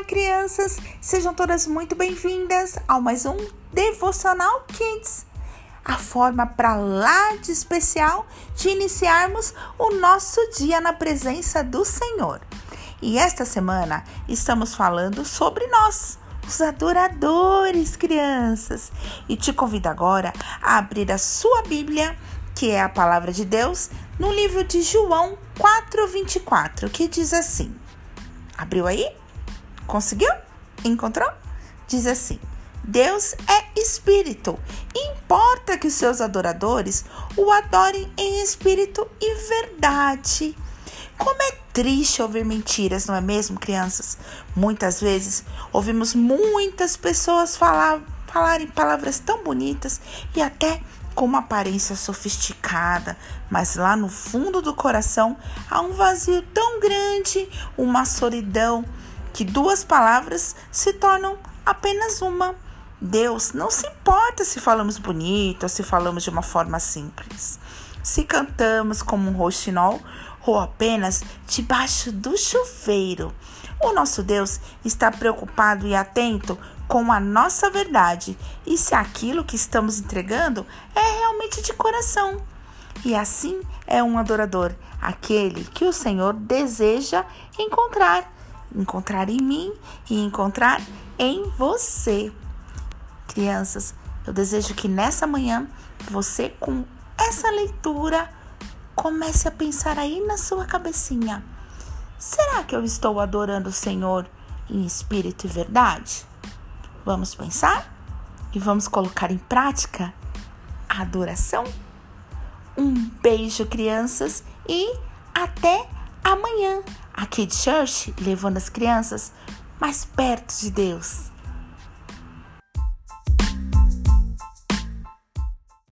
Olá, crianças! Sejam todas muito bem-vindas ao mais um Devocional Kids. A forma para lá de especial de iniciarmos o nosso dia na presença do Senhor. E esta semana estamos falando sobre nós, os adoradores, crianças. E te convido agora a abrir a sua Bíblia, que é a palavra de Deus, no livro de João 4:24, que diz assim: Abriu aí? Conseguiu? Encontrou? Diz assim: Deus é espírito. Importa que os seus adoradores o adorem em espírito e verdade. Como é triste ouvir mentiras, não é mesmo, crianças? Muitas vezes ouvimos muitas pessoas falar, falarem palavras tão bonitas e até com uma aparência sofisticada, mas lá no fundo do coração há um vazio tão grande, uma solidão que duas palavras se tornam apenas uma. Deus não se importa se falamos bonito se falamos de uma forma simples. Se cantamos como um roxinol ou apenas debaixo do chuveiro. O nosso Deus está preocupado e atento com a nossa verdade e se aquilo que estamos entregando é realmente de coração. E assim é um adorador, aquele que o Senhor deseja encontrar encontrar em mim e encontrar em você. Crianças, eu desejo que nessa manhã você, com essa leitura, comece a pensar aí na sua cabecinha: será que eu estou adorando o Senhor em espírito e verdade? Vamos pensar e vamos colocar em prática a adoração? Um beijo, crianças, e até amanhã! A Kid Church levando as crianças mais perto de Deus.